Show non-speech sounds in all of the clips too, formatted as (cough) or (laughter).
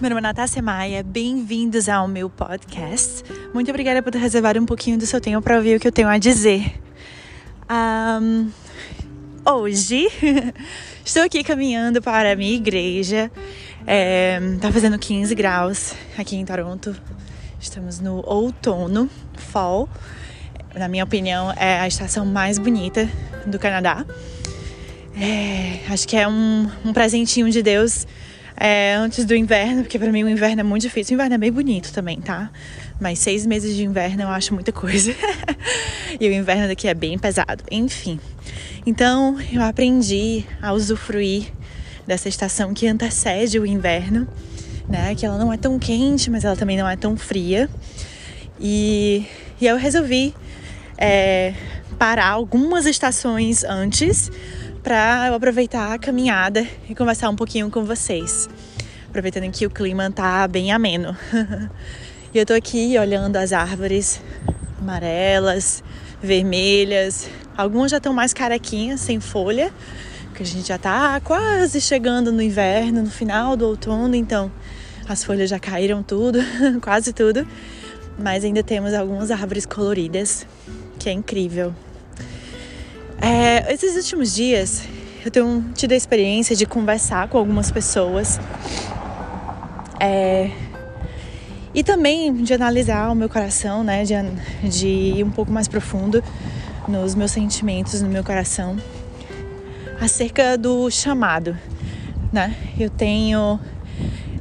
Meu nome é Natácia Maia, bem-vindos ao meu podcast. Muito obrigada por ter reservado um pouquinho do seu tempo para ouvir o que eu tenho a dizer. Um, hoje (laughs) estou aqui caminhando para a minha igreja. É, tá fazendo 15 graus aqui em Toronto. Estamos no outono, fall. Na minha opinião, é a estação mais bonita do Canadá. É, acho que é um, um presentinho de Deus é, antes do inverno, porque para mim o inverno é muito difícil. O inverno é bem bonito também, tá? Mas seis meses de inverno eu acho muita coisa. (laughs) e o inverno daqui é bem pesado. Enfim. Então eu aprendi a usufruir dessa estação que antecede o inverno, né? Que ela não é tão quente, mas ela também não é tão fria. E, e eu resolvi é, parar algumas estações antes para eu aproveitar a caminhada e conversar um pouquinho com vocês. Aproveitando que o clima tá bem ameno. (laughs) e eu tô aqui olhando as árvores amarelas, vermelhas. Algumas já estão mais carequinhas, sem folha, porque a gente já tá quase chegando no inverno, no final do outono, então as folhas já caíram tudo, (laughs) quase tudo. Mas ainda temos algumas árvores coloridas, que é incrível. É, esses últimos dias eu tenho tido a experiência de conversar com algumas pessoas é, e também de analisar o meu coração, né? De, de ir um pouco mais profundo nos meus sentimentos, no meu coração, acerca do chamado, né? Eu tenho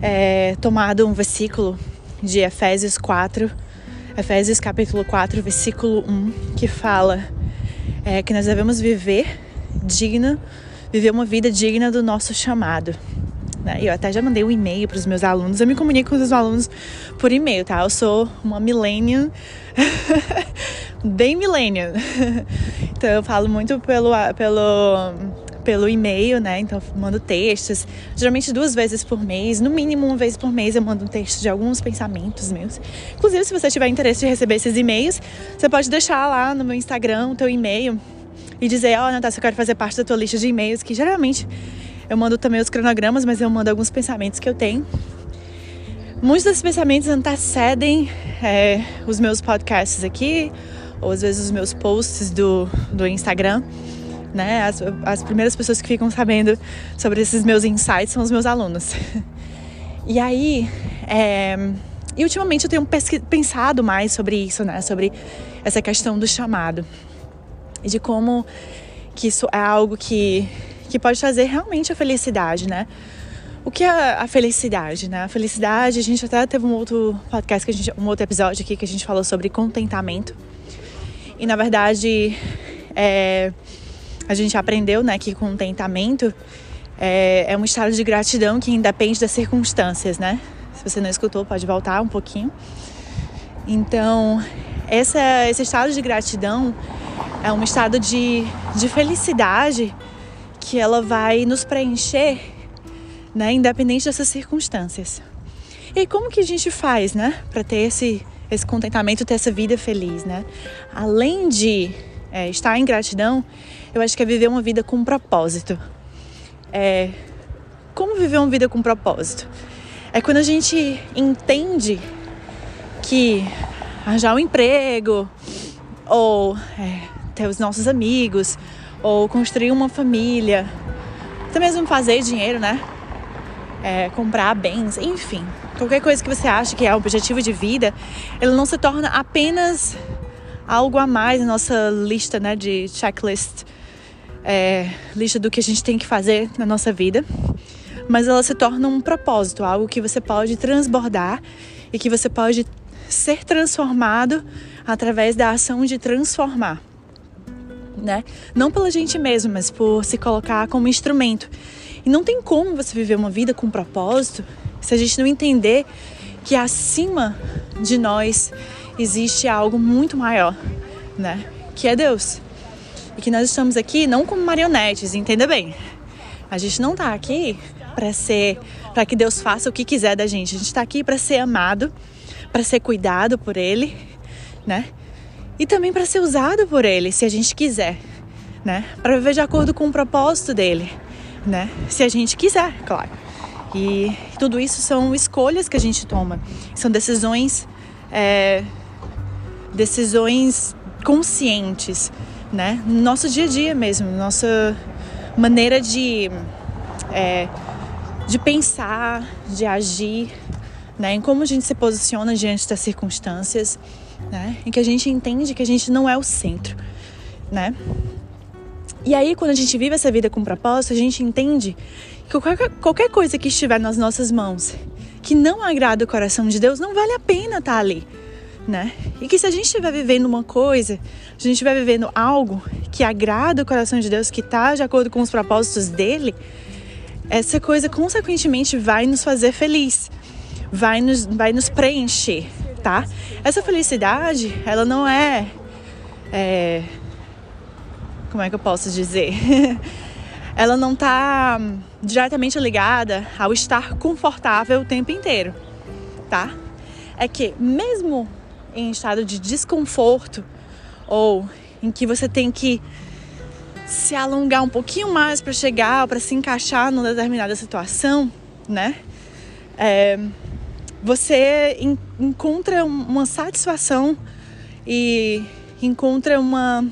é, tomado um versículo de Efésios 4, Efésios capítulo 4, versículo 1, que fala é que nós devemos viver digno, viver uma vida digna do nosso chamado. Né? Eu até já mandei um e-mail para os meus alunos. Eu me comunico com os meus alunos por e-mail, tá? Eu sou uma millennial, (laughs) bem millennial. (laughs) então eu falo muito pelo, pelo, pelo e-mail, né? Então mando textos, geralmente duas vezes por mês, no mínimo uma vez por mês eu mando um texto de alguns pensamentos meus. Inclusive, se você tiver interesse de receber esses e-mails, você pode deixar lá no meu Instagram o teu e-mail e dizer, ó, oh, Natália, eu quero fazer parte da tua lista de e-mails, que geralmente eu mando também os cronogramas, mas eu mando alguns pensamentos que eu tenho. Muitos desses pensamentos antecedem é, os meus podcasts aqui, ou às vezes os meus posts do, do Instagram né? As, as primeiras pessoas que ficam sabendo sobre esses meus insights são os meus alunos. (laughs) E aí, é, e ultimamente eu tenho pensado mais sobre isso, né? Sobre essa questão do chamado e de como que isso é algo que, que pode trazer realmente a felicidade, né? O que é a felicidade, né? A felicidade, a gente até teve um outro podcast, que a gente, um outro episódio aqui que a gente falou sobre contentamento. E na verdade, é, a gente aprendeu né, que contentamento é, é um estado de gratidão que independe das circunstâncias, né? Se você não escutou, pode voltar um pouquinho. Então, essa, esse estado de gratidão é um estado de, de felicidade que ela vai nos preencher, né, independente dessas circunstâncias. E como que a gente faz, né, para ter esse, esse contentamento, ter essa vida feliz, né? Além de é, estar em gratidão, eu acho que é viver uma vida com propósito. É, como viver uma vida com propósito? É quando a gente entende que arranjar um emprego, ou é, ter os nossos amigos, ou construir uma família, até mesmo fazer dinheiro, né? É, comprar bens, enfim, qualquer coisa que você acha que é o objetivo de vida, ele não se torna apenas algo a mais na nossa lista né, de checklist, é, lista do que a gente tem que fazer na nossa vida, mas ela se torna um propósito, algo que você pode transbordar e que você pode ser transformado através da ação de transformar. Né? Não pela gente mesmo, mas por se colocar como instrumento. E não tem como você viver uma vida com propósito se a gente não entender que acima de nós existe algo muito maior, né? Que é Deus. E que nós estamos aqui não como marionetes, entenda bem. A gente não está aqui para ser, para que Deus faça o que quiser da gente. A gente está aqui para ser amado, para ser cuidado por Ele, né? E também para ser usado por Ele, se a gente quiser, né? Para viver de acordo com o propósito dele, né? Se a gente quiser, claro. E tudo isso são escolhas que a gente toma, são decisões, é, decisões conscientes, né? No nosso dia a dia mesmo, nossa maneira de, é, de pensar, de agir, né? Em como a gente se posiciona diante das circunstâncias, né? Em que a gente entende que a gente não é o centro, né? E aí, quando a gente vive essa vida com propósito, a gente entende que qualquer, qualquer coisa que estiver nas nossas mãos que não agrada o coração de Deus, não vale a pena estar ali, né? E que se a gente estiver vivendo uma coisa, a gente estiver vivendo algo que agrada o coração de Deus, que está de acordo com os propósitos dele, essa coisa consequentemente vai nos fazer feliz, vai nos, vai nos preencher, tá? Essa felicidade, ela não é, é como é que eu posso dizer? (laughs) ela não está diretamente ligada ao estar confortável o tempo inteiro, tá? É que mesmo em estado de desconforto ou em que você tem que se alongar um pouquinho mais para chegar, para se encaixar numa determinada situação, né? É, você en encontra uma satisfação e encontra uma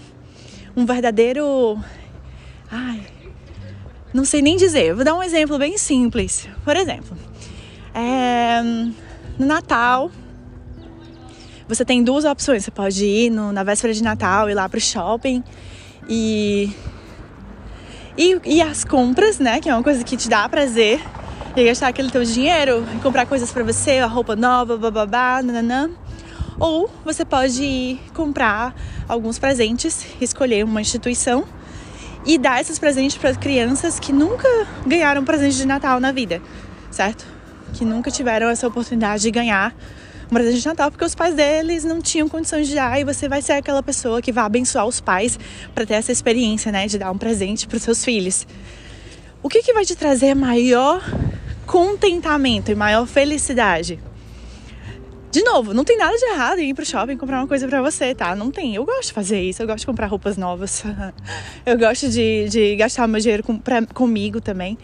um verdadeiro. Ai, não sei nem dizer. vou dar um exemplo bem simples. Por exemplo, é, no Natal, você tem duas opções. Você pode ir no, na véspera de Natal, ir lá pro shopping e, e, e as compras, né? Que é uma coisa que te dá prazer. E gastar aquele teu dinheiro e comprar coisas para você, a roupa nova, bababá, nananã. Ou você pode ir comprar alguns presentes, escolher uma instituição e dar esses presentes para crianças que nunca ganharam presente de Natal na vida, certo? Que nunca tiveram essa oportunidade de ganhar presente de Natal porque os pais deles não tinham condições de dar e você vai ser aquela pessoa que vai abençoar os pais para ter essa experiência, né, de dar um presente para os seus filhos. O que, que vai te trazer maior contentamento e maior felicidade? De novo, não tem nada de errado em ir pro shopping comprar uma coisa para você, tá? Não tem. Eu gosto de fazer isso, eu gosto de comprar roupas novas. (laughs) eu gosto de, de gastar meu dinheiro com, pra, comigo também.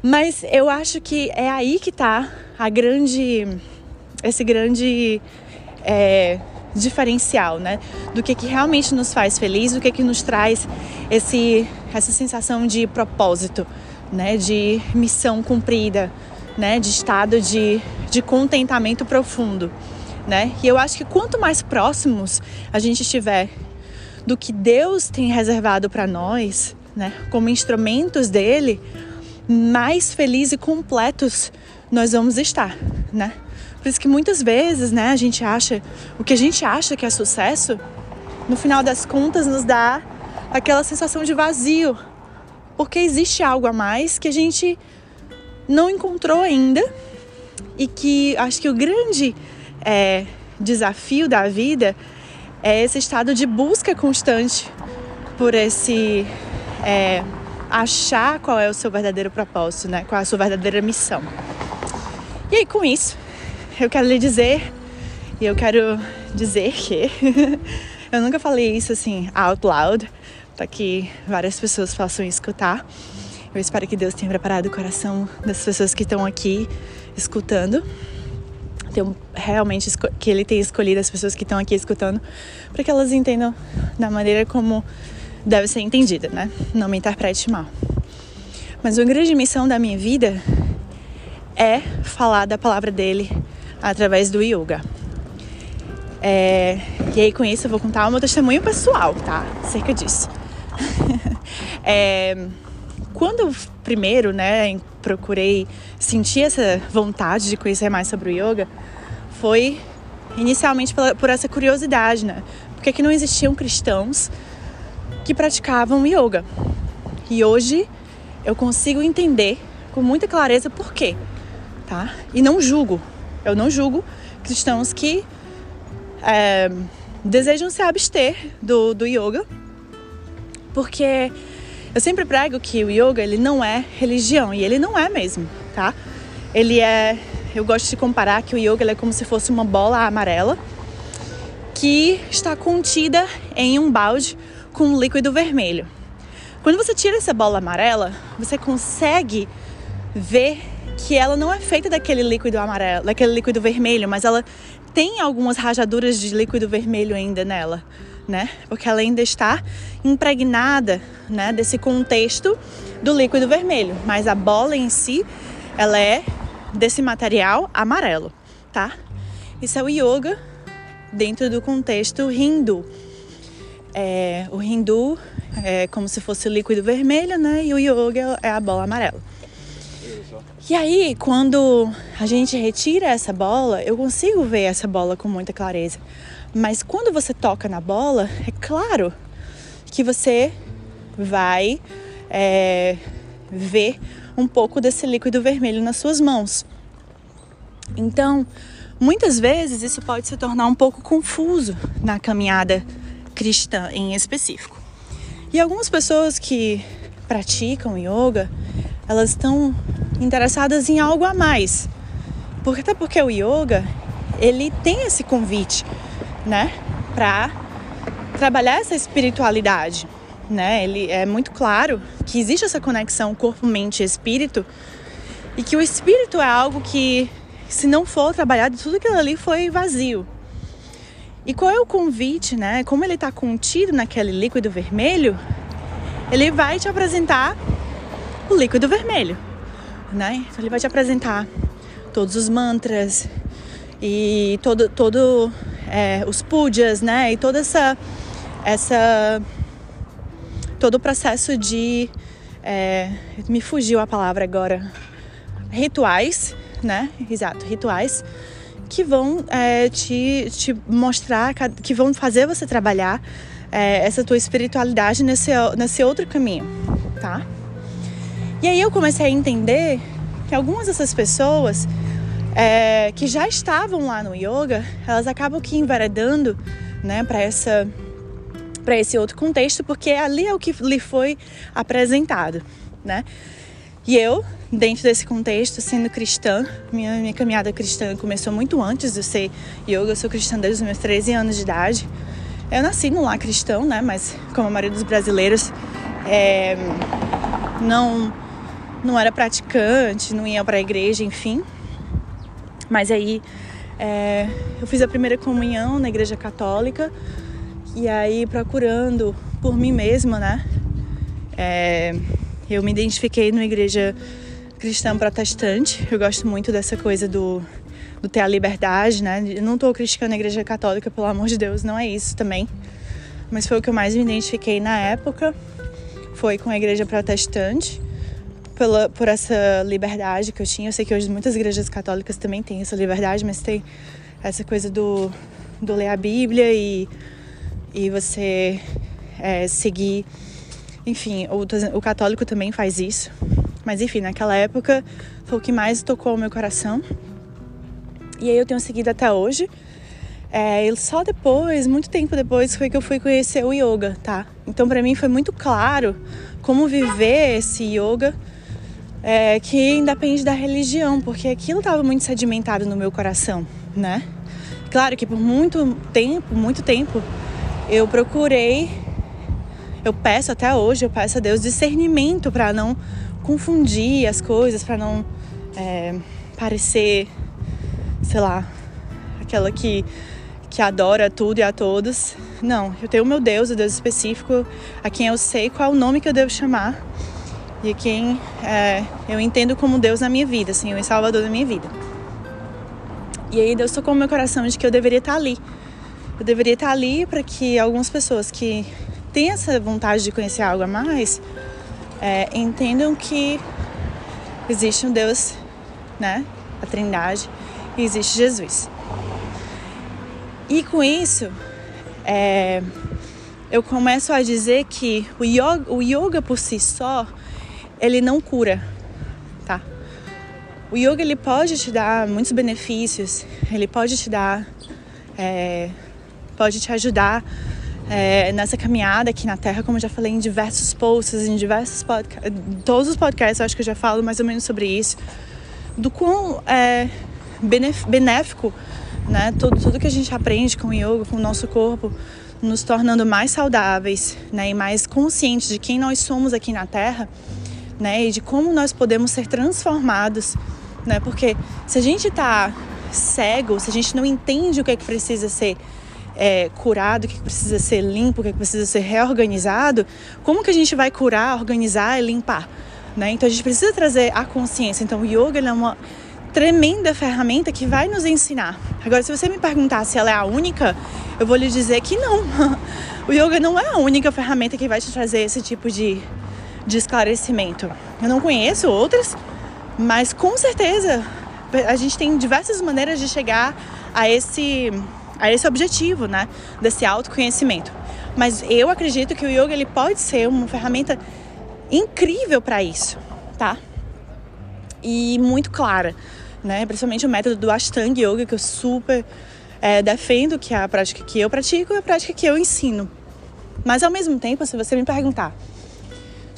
Mas eu acho que é aí que tá a grande. Esse grande é, diferencial, né? Do que, que realmente nos faz feliz, do que, que nos traz esse, essa sensação de propósito, né? De missão cumprida né, de estado de, de contentamento profundo, né? E eu acho que quanto mais próximos a gente estiver do que Deus tem reservado para nós, né, como instrumentos dele, mais felizes e completos nós vamos estar, né? Por isso que muitas vezes, né, a gente acha o que a gente acha que é sucesso, no final das contas nos dá aquela sensação de vazio, porque existe algo a mais que a gente não encontrou ainda e que acho que o grande é, desafio da vida é esse estado de busca constante por esse é, achar qual é o seu verdadeiro propósito, né? Qual é a sua verdadeira missão. E aí com isso, eu quero lhe dizer e eu quero dizer que (laughs) eu nunca falei isso assim out loud para que várias pessoas possam escutar. Eu espero que Deus tenha preparado o coração das pessoas que estão aqui escutando. Realmente que Ele tenha escolhido as pessoas que estão aqui escutando para que elas entendam da maneira como deve ser entendida, né? Não me interprete mal. Mas uma grande missão da minha vida é falar da palavra dele através do yoga. É, e aí com isso eu vou contar o meu testemunho pessoal, tá? Cerca disso. (laughs) é, quando eu primeiro, né, procurei sentir essa vontade de conhecer mais sobre o yoga, foi inicialmente por essa curiosidade, né? Porque que não existiam cristãos que praticavam yoga. E hoje eu consigo entender com muita clareza por quê, tá? E não julgo. Eu não julgo cristãos que é, desejam se abster do, do yoga, porque eu sempre prego que o yoga ele não é religião e ele não é mesmo, tá? Ele é, eu gosto de comparar que o yoga é como se fosse uma bola amarela que está contida em um balde com um líquido vermelho. Quando você tira essa bola amarela, você consegue ver que ela não é feita daquele líquido amarelo, daquele líquido vermelho, mas ela tem algumas rajaduras de líquido vermelho ainda nela, né? Porque ela ainda está impregnada, né, desse contexto do líquido vermelho, mas a bola em si, ela é desse material amarelo, tá? Isso é o yoga dentro do contexto hindu. É, o hindu é como se fosse o líquido vermelho, né? E o yoga é a bola amarela. E aí, quando a gente retira essa bola, eu consigo ver essa bola com muita clareza. Mas quando você toca na bola, é claro que você vai é, ver um pouco desse líquido vermelho nas suas mãos. Então, muitas vezes isso pode se tornar um pouco confuso na caminhada cristã em específico. E algumas pessoas que praticam yoga, elas estão interessadas em algo a mais. Porque até porque o yoga, ele tem esse convite, né, para trabalhar essa espiritualidade, né? Ele é muito claro que existe essa conexão corpo, mente e espírito e que o espírito é algo que se não for trabalhado, tudo aquilo ali foi vazio. E qual é o convite, né? Como ele está contido naquele líquido vermelho, ele vai te apresentar o líquido vermelho, né? Então ele vai te apresentar todos os mantras e todo, todo é, os pujas, né? E toda essa, essa todo o processo de é, me fugiu a palavra agora rituais né? Exato, rituais que vão é, te, te mostrar, que vão fazer você trabalhar é, essa tua espiritualidade nesse, nesse outro caminho, tá? E aí eu comecei a entender que algumas dessas pessoas é, que já estavam lá no yoga, elas acabam que enveredando, né, para essa para esse outro contexto, porque ali é o que lhe foi apresentado, né? E eu, dentro desse contexto, sendo cristã, minha, minha caminhada cristã começou muito antes de eu ser yoga, eu sou cristã desde os meus 13 anos de idade. Eu nasci num lar cristão, né? Mas como a maioria dos brasileiros, é, não, não era praticante, não ia para a igreja, enfim. Mas aí é, eu fiz a primeira comunhão na igreja católica e aí procurando por mim mesma, né? É, eu me identifiquei numa igreja cristã protestante. Eu gosto muito dessa coisa do, do ter a liberdade, né? Eu não estou criticando a igreja católica, pelo amor de Deus, não é isso também. Mas foi o que eu mais me identifiquei na época. Foi com a igreja protestante, pela, por essa liberdade que eu tinha. Eu sei que hoje muitas igrejas católicas também têm essa liberdade, mas tem essa coisa do, do ler a Bíblia e, e você é, seguir enfim, o, o católico também faz isso. Mas enfim, naquela época foi o que mais tocou o meu coração. E aí eu tenho seguido até hoje. É, só depois, muito tempo depois, foi que eu fui conhecer o yoga, tá? Então para mim foi muito claro como viver esse yoga é, que independe da religião, porque aquilo estava muito sedimentado no meu coração, né? Claro que por muito tempo, muito tempo, eu procurei eu peço até hoje, eu peço a Deus discernimento para não confundir as coisas, para não é, parecer, sei lá, aquela que, que adora tudo e a todos. Não, eu tenho o meu Deus, o Deus específico, a quem eu sei qual é o nome que eu devo chamar e a quem é, eu entendo como Deus na minha vida, Senhor e Salvador da minha vida. E aí Deus tocou no meu coração de que eu deveria estar ali. Eu deveria estar ali para que algumas pessoas que tem essa vontade de conhecer algo a mais, é, entendam que existe um Deus, né? A Trindade, e existe Jesus. E com isso, é, eu começo a dizer que o yoga, o yoga por si só, ele não cura, tá? O yoga ele pode te dar muitos benefícios, ele pode te dar, é, pode te ajudar é, nessa caminhada aqui na Terra, como eu já falei em diversos posts, em diversos podcasts, todos os podcasts eu acho que eu já falo mais ou menos sobre isso, do quão é, benéfico, né, tudo, tudo que a gente aprende com o yoga, com o nosso corpo, nos tornando mais saudáveis, né, e mais conscientes de quem nós somos aqui na Terra, né, e de como nós podemos ser transformados né? Porque se a gente tá cego, se a gente não entende o que é que precisa ser é, curado, o que, é que precisa ser limpo, o que, é que precisa ser reorganizado, como que a gente vai curar, organizar e limpar? Né? Então a gente precisa trazer a consciência. Então o yoga é uma tremenda ferramenta que vai nos ensinar. Agora, se você me perguntar se ela é a única, eu vou lhe dizer que não. (laughs) O yoga não é a única ferramenta que vai te trazer esse tipo de, de esclarecimento. Eu não conheço outras, mas com certeza a gente tem diversas maneiras de chegar a esse, a esse objetivo, né? Desse autoconhecimento. Mas eu acredito que o yoga ele pode ser uma ferramenta incrível para isso, tá? E muito clara, né? Principalmente o método do Ashtanga Yoga que eu super é, defendo, que é a prática que eu pratico e a prática que eu ensino. Mas ao mesmo tempo, se você me perguntar,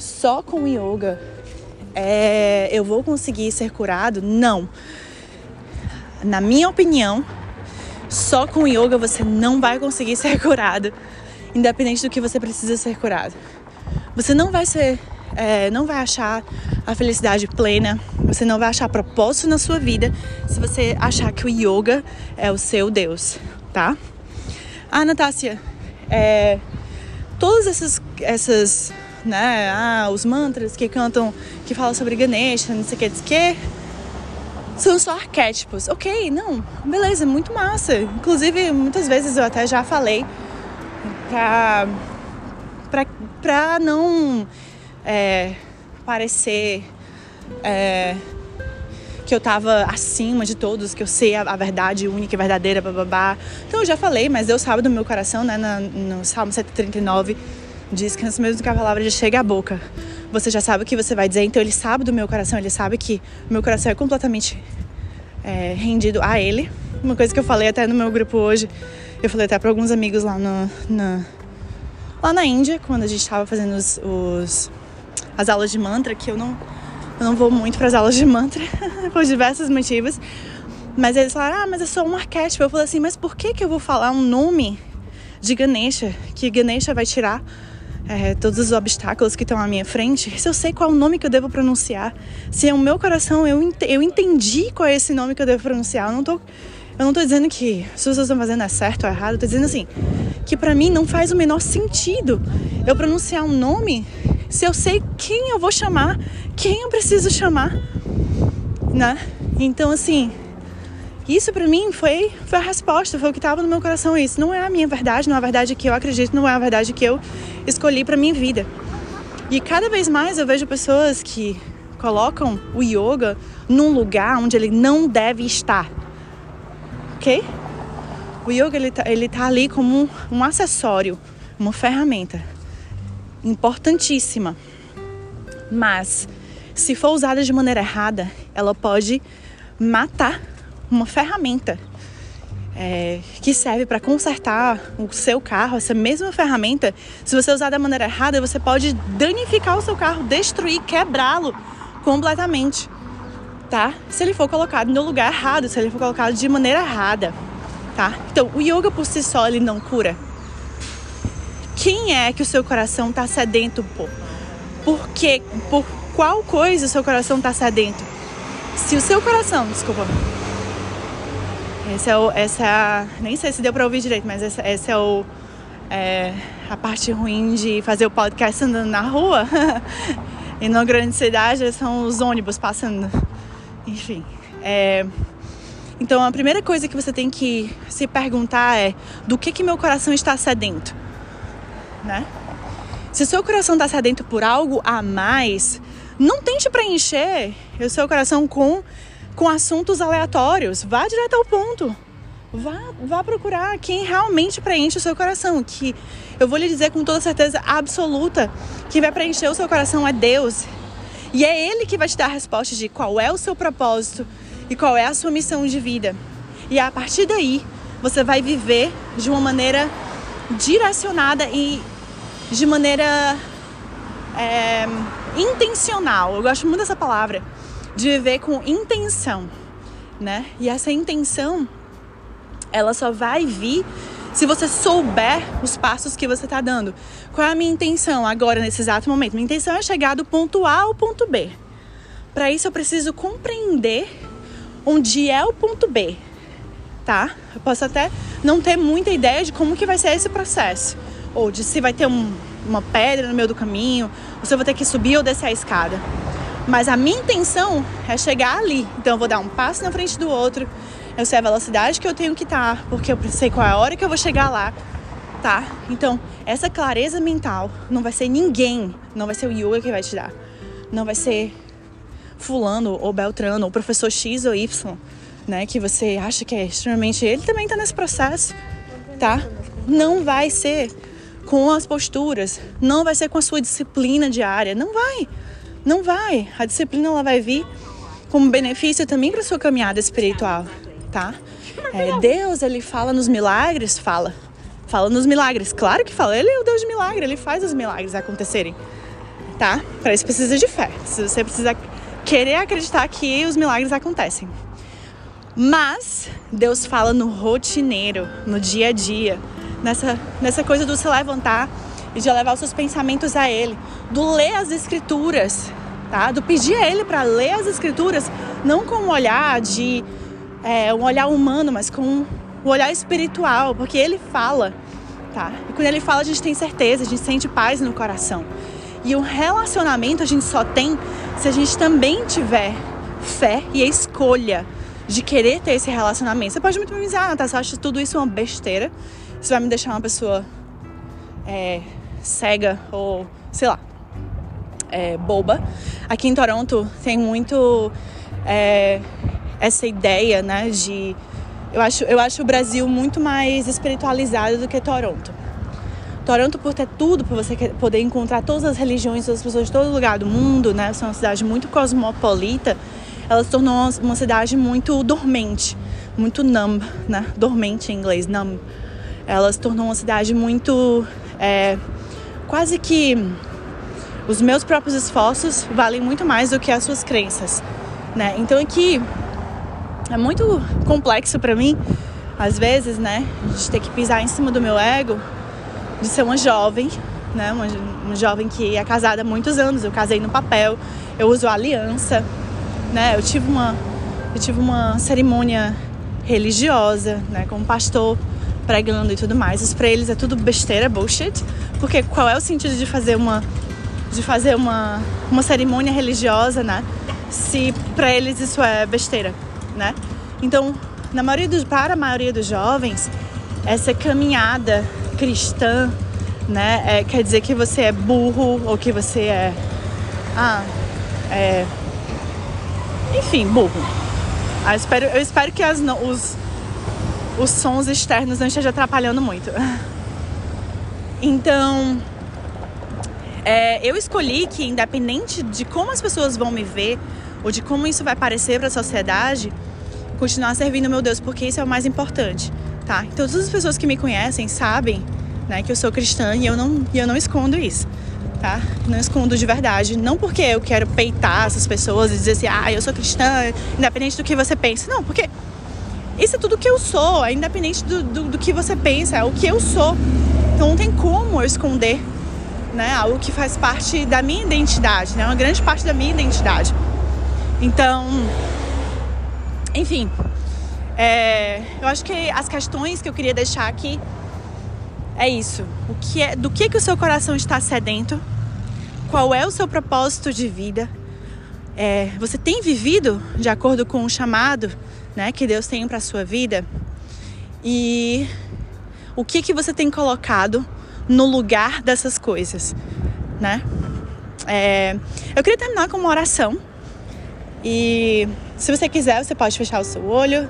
só com yoga é, eu vou conseguir ser curado? Não. Na minha opinião, só com yoga você não vai conseguir ser curado, independente do que você precisa ser curado. Você não vai ser, é, não vai achar a felicidade plena, você não vai achar propósito na sua vida se você achar que o yoga é o seu Deus, tá? Ah, Natácia, é, todas essas, essas né, ah, os mantras que cantam, que falam sobre Ganesha, não sei o que, não que, são só arquétipos. Ok, não, beleza, muito massa. Inclusive, muitas vezes eu até já falei pra, pra, pra não é, parecer é, que eu tava acima de todos, que eu sei a, a verdade única e verdadeira, bababá. Então eu já falei, mas Deus sabe do meu coração, né? No Salmo 139 antes mesmo que a palavra já chega à boca, você já sabe o que você vai dizer. Então ele sabe do meu coração, ele sabe que meu coração é completamente é, rendido a ele. Uma coisa que eu falei até no meu grupo hoje, eu falei até para alguns amigos lá no, na, lá na Índia, quando a gente estava fazendo os, os, as aulas de mantra, que eu não eu não vou muito para as aulas de mantra (laughs) por diversos motivos. Mas eles falaram: "Ah, mas é só um arquétipo". Eu falei assim: "Mas por que que eu vou falar um nome de Ganesha, que Ganesha vai tirar é, todos os obstáculos que estão à minha frente, se eu sei qual o nome que eu devo pronunciar, se é o meu coração eu, ent eu entendi qual é esse nome que eu devo pronunciar, eu não tô, eu não tô dizendo que as pessoas estão fazendo é certo ou errado, eu tô dizendo assim, que para mim não faz o menor sentido eu pronunciar um nome se eu sei quem eu vou chamar, quem eu preciso chamar, né? Então, assim, isso para mim foi, foi a resposta, foi o que estava no meu coração. Isso não é a minha verdade, não é a verdade que eu acredito, não é a verdade que eu escolhi para minha vida. E cada vez mais eu vejo pessoas que colocam o yoga num lugar onde ele não deve estar, ok? O yoga ele tá, ele tá ali como um, um acessório, uma ferramenta importantíssima. Mas se for usada de maneira errada, ela pode matar uma ferramenta é, que serve para consertar o seu carro. Essa mesma ferramenta, se você usar da maneira errada, você pode danificar o seu carro, destruir, quebrá-lo completamente, tá? Se ele for colocado no lugar errado, se ele for colocado de maneira errada, tá? Então, o yoga por si só ele não cura quem é que o seu coração está sedento por? Por quê? Por qual coisa o seu coração está sedento? Se o seu coração, desculpa. Essa é, o, essa é nem sei se deu para ouvir direito, mas essa, essa é, o, é a parte ruim de fazer o podcast andando na rua. (laughs) e numa grande cidade são os ônibus passando. Enfim. É, então a primeira coisa que você tem que se perguntar é do que que meu coração está sedento? né? Se o seu coração está sedento por algo a mais, não tente preencher o seu coração com, com assuntos aleatórios. Vá direto ao ponto. Vá, vá procurar quem realmente preenche o seu coração. Que eu vou lhe dizer com toda certeza absoluta: quem vai preencher o seu coração é Deus. E é Ele que vai te dar a resposta de qual é o seu propósito e qual é a sua missão de vida. E a partir daí, você vai viver de uma maneira direcionada e de maneira é, intencional. Eu gosto muito dessa palavra, de viver com intenção, né? E essa intenção, ela só vai vir se você souber os passos que você está dando. Qual é a minha intenção agora, nesse exato momento? Minha intenção é chegar do ponto A ao ponto B. Para isso, eu preciso compreender onde é o ponto B, tá? Eu posso até não ter muita ideia de como que vai ser esse processo, ou de se vai ter um, uma pedra no meio do caminho, ou se eu vou ter que subir ou descer a escada. Mas a minha intenção é chegar ali. Então eu vou dar um passo na frente do outro. Eu sei a velocidade que eu tenho que estar, tá, porque eu sei qual é a hora que eu vou chegar lá, tá? Então, essa clareza mental não vai ser ninguém, não vai ser o yoga que vai te dar. Não vai ser fulano ou beltrano, ou professor X ou Y, né, que você acha que é extremamente ele também está nesse processo, tá? Não vai ser com as posturas, não vai ser com a sua disciplina diária, não vai. Não vai. A disciplina ela vai vir como benefício também para sua caminhada espiritual, tá? É, Deus, ele fala nos milagres, fala. Fala nos milagres. Claro que fala. Ele é o Deus de milagre, ele faz os milagres acontecerem, tá? Para isso precisa de fé. Você precisa querer acreditar que os milagres acontecem. Mas Deus fala no rotineiro, no dia a dia, nessa, nessa coisa do se levantar e de levar os seus pensamentos a Ele, do ler as Escrituras, tá? Do pedir a Ele para ler as Escrituras, não com um olhar de é, um olhar humano, mas com um olhar espiritual, porque Ele fala, tá? E quando Ele fala, a gente tem certeza, a gente sente paz no coração. E um relacionamento a gente só tem se a gente também tiver fé e a escolha de querer ter esse relacionamento. Você pode muito me dizer, ah, Natasha, acha tudo isso uma besteira. Isso vai me deixar uma pessoa é, cega ou, sei lá, é, boba. Aqui em Toronto tem muito é, essa ideia, né, de... Eu acho, eu acho o Brasil muito mais espiritualizado do que Toronto. Toronto, por ter tudo, por você poder encontrar todas as religiões, as pessoas de todo lugar do mundo, né? Ser uma cidade muito cosmopolita, ela se tornou uma cidade muito dormente, muito numb, né? Dormente em inglês, numb. Ela se tornou uma cidade muito é, quase que os meus próprios esforços valem muito mais do que as suas crenças, né? Então aqui é muito complexo para mim, às vezes, né, de ter que pisar em cima do meu ego, de ser uma jovem, né, uma, uma jovem que é casada há muitos anos. Eu casei no papel, eu uso aliança, né? Eu tive uma eu tive uma cerimônia religiosa, né, com pastor pregando e tudo mais. Isso para eles é tudo besteira, bullshit. Porque qual é o sentido de fazer uma de fazer uma, uma cerimônia religiosa, né? Se para eles isso é besteira, né? Então, na maioria dos, para a maioria dos jovens, essa caminhada cristã, né, é, quer dizer que você é burro ou que você é, ah, é, enfim, burro. Ah, eu espero, eu espero que as, os os sons externos não estejam atrapalhando muito. Então, é, eu escolhi que, independente de como as pessoas vão me ver ou de como isso vai parecer para a sociedade, continuar servindo meu Deus, porque isso é o mais importante, tá? Então, todas as pessoas que me conhecem sabem, né, que eu sou cristã e eu não, eu não escondo isso, tá? Não escondo de verdade, não porque eu quero peitar essas pessoas e dizer assim, ah, eu sou cristã, independente do que você pense, não, porque isso é tudo que eu sou, é independente do, do, do, que você pensa, é o que eu sou. Então não tem como eu esconder né, algo que faz parte da minha identidade, né, uma grande parte da minha identidade. Então, enfim, é, eu acho que as questões que eu queria deixar aqui é isso. O que é, do que, que o seu coração está sedento? Qual é o seu propósito de vida? É, você tem vivido de acordo com o chamado? Né, que Deus tem para sua vida e o que que você tem colocado no lugar dessas coisas, né? É, eu queria terminar com uma oração e se você quiser você pode fechar o seu olho,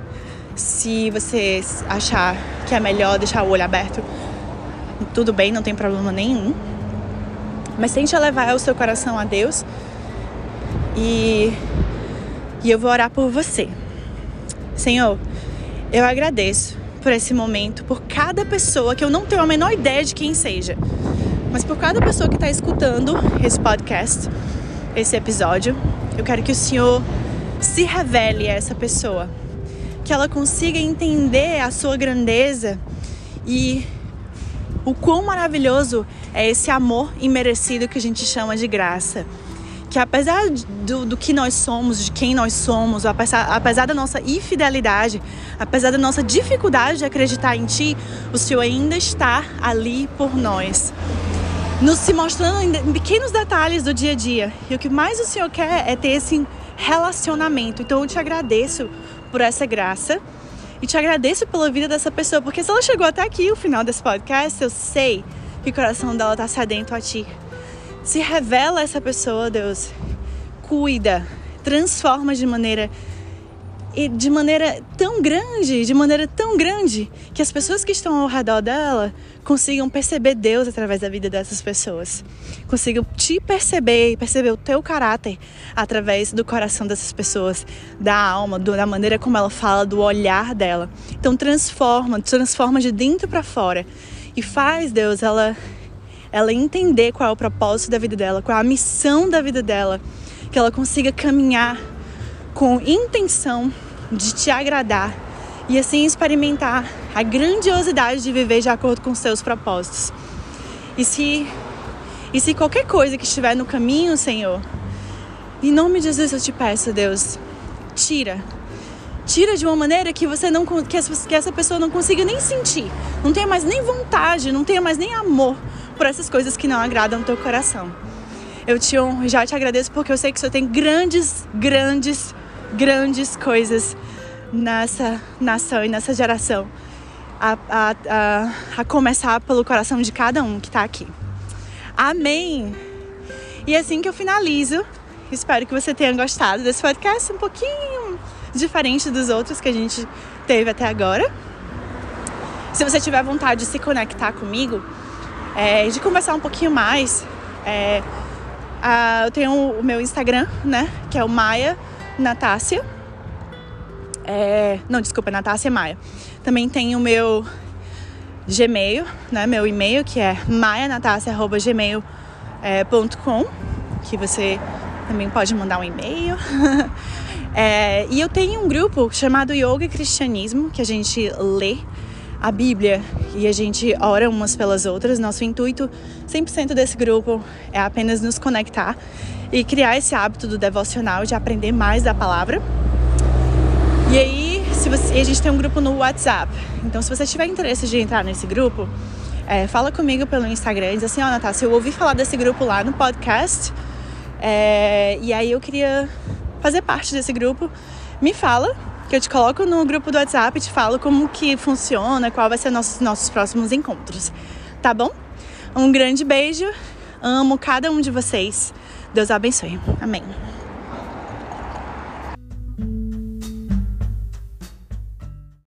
se você achar que é melhor deixar o olho aberto, tudo bem, não tem problema nenhum. Mas tente levar o seu coração a Deus e, e eu vou orar por você. Senhor, eu agradeço por esse momento, por cada pessoa que eu não tenho a menor ideia de quem seja, mas por cada pessoa que está escutando esse podcast, esse episódio. Eu quero que o Senhor se revele a essa pessoa, que ela consiga entender a sua grandeza e o quão maravilhoso é esse amor imerecido que a gente chama de graça que apesar do, do, que nós somos, de quem nós somos, apesar, apesar da nossa infidelidade, apesar da nossa dificuldade de acreditar em Ti, o Senhor ainda está ali por nós. Nos se mostrando em pequenos detalhes do dia a dia. E o que mais o Senhor quer é ter esse relacionamento. Então eu te agradeço por essa graça e te agradeço pela vida dessa pessoa, porque se ela chegou até aqui, o final desse podcast, eu sei que o coração dela está sedento a Ti. Se revela essa pessoa, Deus. Cuida, transforma de maneira e de maneira tão grande, de maneira tão grande, que as pessoas que estão ao redor dela consigam perceber Deus através da vida dessas pessoas. Consigam te perceber perceber o teu caráter através do coração dessas pessoas, da alma, da maneira como ela fala, do olhar dela. Então transforma, transforma de dentro para fora e faz Deus ela ela entender qual é o propósito da vida dela, qual é a missão da vida dela, que ela consiga caminhar com intenção de te agradar e assim experimentar a grandiosidade de viver de acordo com seus propósitos. E se e se qualquer coisa que estiver no caminho, Senhor, em nome de Jesus eu te peço, Deus, tira. Tira de uma maneira que você não que essa pessoa não consiga nem sentir, não tenha mais nem vontade, não tenha mais nem amor por essas coisas que não agradam o teu coração. Eu te honro, já te agradeço porque eu sei que o Senhor tem grandes, grandes, grandes coisas nessa nação e nessa geração. A, a, a, a começar pelo coração de cada um que está aqui. Amém! E assim que eu finalizo, espero que você tenha gostado desse podcast um pouquinho diferente dos outros que a gente teve até agora. Se você tiver vontade de se conectar comigo, é, de conversar um pouquinho mais. É, a, eu tenho o meu Instagram, né? Que é o Maia Natácia. É, não, desculpa, Natácia Maia. Também tem o meu Gmail, né? Meu e-mail, que é maianatácia.gmail.com, é, que você também pode mandar um e-mail. (laughs) é, e eu tenho um grupo chamado Yoga e Cristianismo, que a gente lê a Bíblia e a gente ora umas pelas outras. Nosso intuito 100% desse grupo é apenas nos conectar e criar esse hábito do devocional de aprender mais da palavra. E aí, se você, a gente tem um grupo no WhatsApp. Então, se você tiver interesse de entrar nesse grupo, é, fala comigo pelo Instagram. Diz assim: Ó, oh, Natália, eu ouvi falar desse grupo lá no podcast. É, e aí eu queria fazer parte desse grupo. Me fala que eu te coloco no grupo do WhatsApp e te falo como que funciona, qual vai ser nossos nossos próximos encontros. Tá bom? Um grande beijo. Amo cada um de vocês. Deus abençoe. Amém.